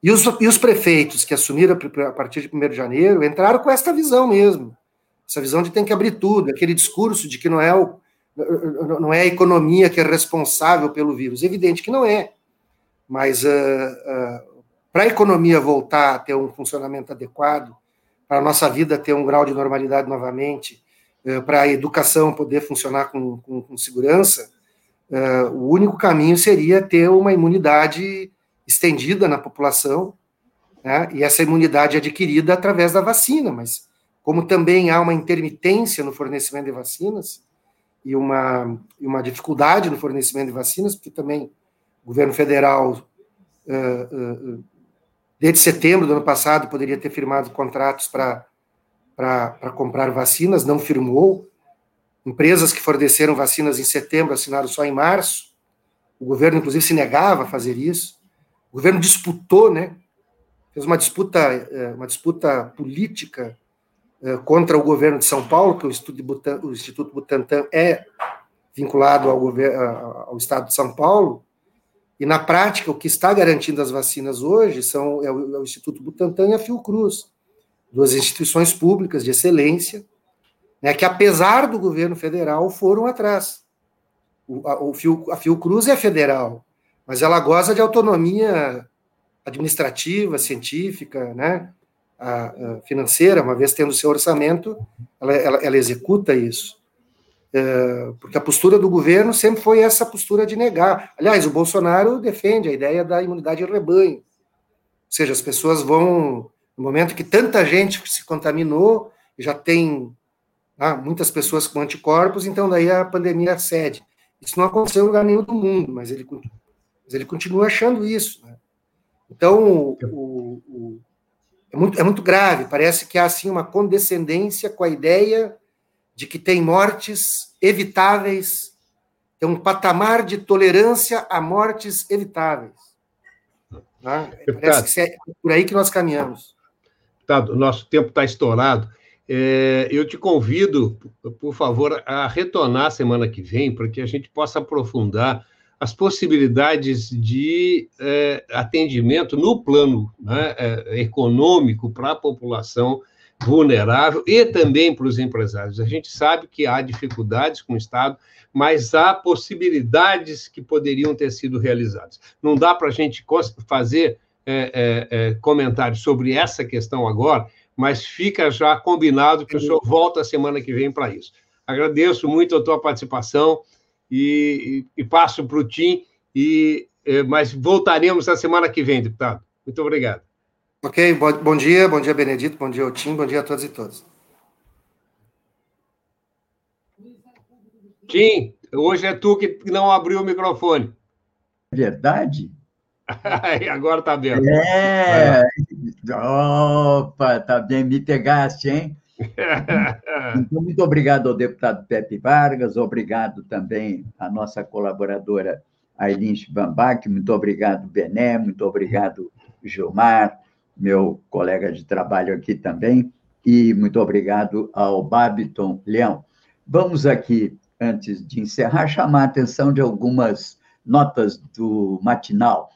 E os, e os prefeitos que assumiram a partir de 1 de janeiro entraram com essa visão mesmo. Essa visão de tem que abrir tudo, aquele discurso de que não é, o, não é a economia que é responsável pelo vírus. Evidente que não é. Mas uh, uh, para a economia voltar a ter um funcionamento adequado, para a nossa vida ter um grau de normalidade novamente, uh, para a educação poder funcionar com, com, com segurança, o único caminho seria ter uma imunidade estendida na população, né, e essa imunidade adquirida através da vacina, mas como também há uma intermitência no fornecimento de vacinas e uma, e uma dificuldade no fornecimento de vacinas, porque também o governo federal, uh, uh, desde setembro do ano passado, poderia ter firmado contratos para comprar vacinas, não firmou, Empresas que forneceram vacinas em setembro assinaram só em março. O governo, inclusive, se negava a fazer isso. O governo disputou, né? Fez uma disputa, uma disputa política contra o governo de São Paulo, que o Instituto, o Instituto Butantan é vinculado ao, governo, ao Estado de São Paulo. E, na prática, o que está garantindo as vacinas hoje são é o, é o Instituto Butantan e a Fiocruz, duas instituições públicas de excelência, né, que apesar do governo federal foram atrás. O, a, o Fio, a Fiocruz é federal, mas ela goza de autonomia administrativa, científica, né, a, a financeira, uma vez tendo seu orçamento, ela, ela, ela executa isso. É, porque a postura do governo sempre foi essa postura de negar. Aliás, o Bolsonaro defende a ideia da imunidade de rebanho. Ou seja, as pessoas vão, no momento que tanta gente se contaminou, já tem ah, muitas pessoas com anticorpos, então daí a pandemia cede. Isso não aconteceu em lugar nenhum do mundo, mas ele, mas ele continua achando isso. Né? Então, o, o, é, muito, é muito grave, parece que há assim, uma condescendência com a ideia de que tem mortes evitáveis, tem um patamar de tolerância a mortes evitáveis. Né? Parece que é por aí que nós caminhamos. Tá, o nosso tempo está estourado. É, eu te convido, por favor, a retornar semana que vem, para que a gente possa aprofundar as possibilidades de é, atendimento no plano né, é, econômico para a população vulnerável e também para os empresários. A gente sabe que há dificuldades com o Estado, mas há possibilidades que poderiam ter sido realizadas. Não dá para a gente fazer é, comentários sobre essa questão agora, mas fica já combinado que o senhor volta a semana que vem para isso. Agradeço muito a tua participação e, e, passo para o Tim, e, é, mas voltaremos na semana que vem, deputado. Muito obrigado. Ok, bom, bom dia, bom dia, Benedito, bom dia, Tim, bom dia a todos e todas. Tim, hoje é tu que não abriu o microfone. Verdade? Agora tá vendo. É. Opa, tá bem, me pegaste, hein? Então, muito obrigado ao deputado Pepe Vargas, obrigado também à nossa colaboradora Aileen Schwambach, muito obrigado, Bené, muito obrigado, Gilmar, meu colega de trabalho aqui também, e muito obrigado ao Babiton Leão. Vamos aqui, antes de encerrar, chamar a atenção de algumas notas do matinal.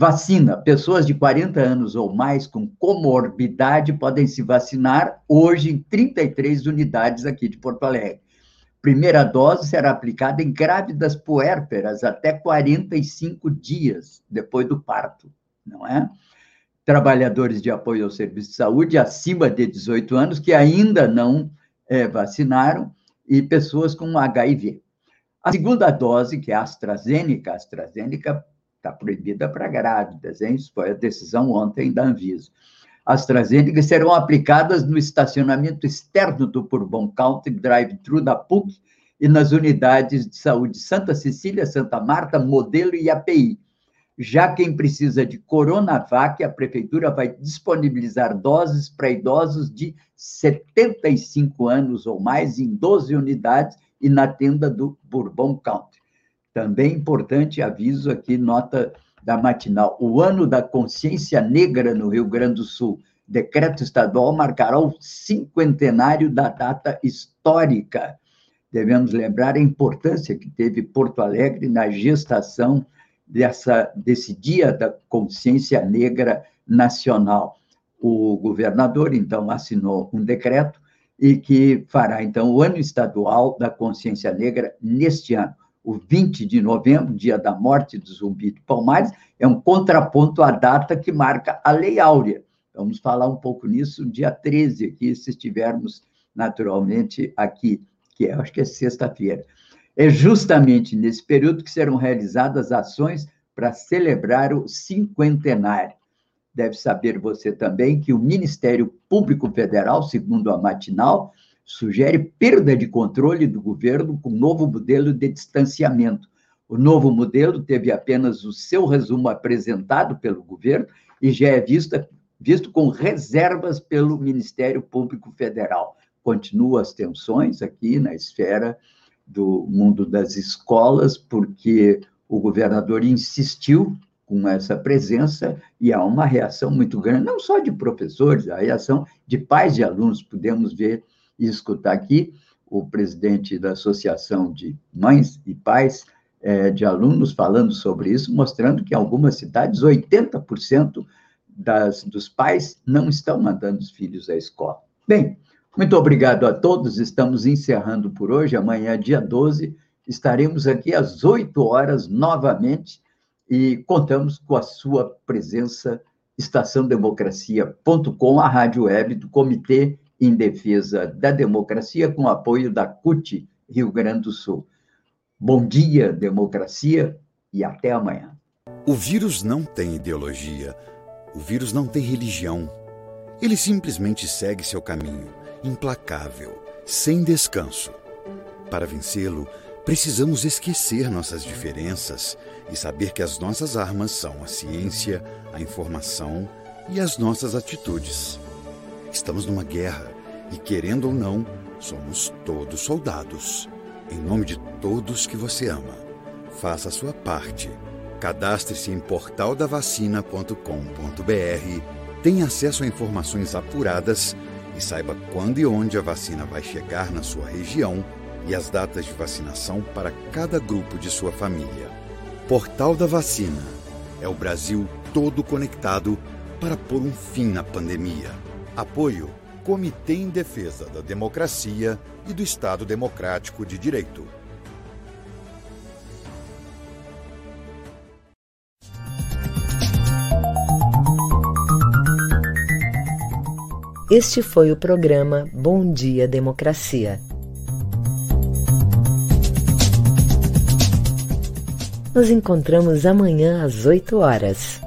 Vacina. Pessoas de 40 anos ou mais com comorbidade podem se vacinar hoje em 33 unidades aqui de Porto Alegre. Primeira dose será aplicada em grávidas puérperas até 45 dias depois do parto, não é? trabalhadores de apoio ao serviço de saúde acima de 18 anos que ainda não é, vacinaram e pessoas com HIV. A segunda dose, que é a AstraZeneca, a AstraZeneca está proibida para grávidas, hein? Isso foi a decisão ontem da Anvisa. As AstraZeneca serão aplicadas no estacionamento externo do Bourbon Country Drive-Thru da PUC e nas unidades de saúde Santa Cecília, Santa Marta, Modelo e API já quem precisa de Coronavac, a prefeitura vai disponibilizar doses para idosos de 75 anos ou mais em 12 unidades e na tenda do Bourbon Country. Também importante aviso aqui, nota da matinal. O ano da consciência negra no Rio Grande do Sul. Decreto estadual marcará o cinquentenário da data histórica. Devemos lembrar a importância que teve Porto Alegre na gestação dessa, desse Dia da Consciência Negra Nacional. O governador, então, assinou um decreto e que fará, então, o ano estadual da consciência negra neste ano. O 20 de novembro, dia da morte do Zumbi de Palmares, é um contraponto à data que marca a Lei Áurea. Vamos falar um pouco nisso dia 13 aqui, se estivermos naturalmente aqui, que é, acho que é sexta-feira. É justamente nesse período que serão realizadas ações para celebrar o cinquentenário. Deve saber você também que o Ministério Público Federal, segundo a Matinal, sugere perda de controle do governo com novo modelo de distanciamento. O novo modelo teve apenas o seu resumo apresentado pelo governo e já é visto, visto com reservas pelo Ministério Público Federal. Continuam as tensões aqui na esfera do mundo das escolas, porque o governador insistiu com essa presença e há uma reação muito grande, não só de professores, a reação de pais de alunos. Podemos ver escutar aqui o presidente da Associação de Mães e Pais é, de Alunos falando sobre isso, mostrando que em algumas cidades 80% das, dos pais não estão mandando os filhos à escola. Bem, muito obrigado a todos. Estamos encerrando por hoje. Amanhã, dia 12, estaremos aqui às 8 horas novamente e contamos com a sua presença. Estaçãodemocracia.com, a rádio web do Comitê em Defesa da Democracia, com apoio da CUT Rio Grande do Sul. Bom dia, democracia, e até amanhã. O vírus não tem ideologia, o vírus não tem religião. Ele simplesmente segue seu caminho implacável, sem descanso. Para vencê-lo, precisamos esquecer nossas diferenças e saber que as nossas armas são a ciência, a informação e as nossas atitudes. Estamos numa guerra e, querendo ou não, somos todos soldados. Em nome de todos que você ama, faça a sua parte. Cadastre-se em portaldavacina.com.br, tenha acesso a informações apuradas e saiba quando e onde a vacina vai chegar na sua região e as datas de vacinação para cada grupo de sua família. Portal da Vacina. É o Brasil todo conectado para pôr um fim na pandemia. Apoio Comitê em Defesa da Democracia e do Estado Democrático de Direito. Este foi o programa Bom Dia Democracia. Nos encontramos amanhã às 8 horas.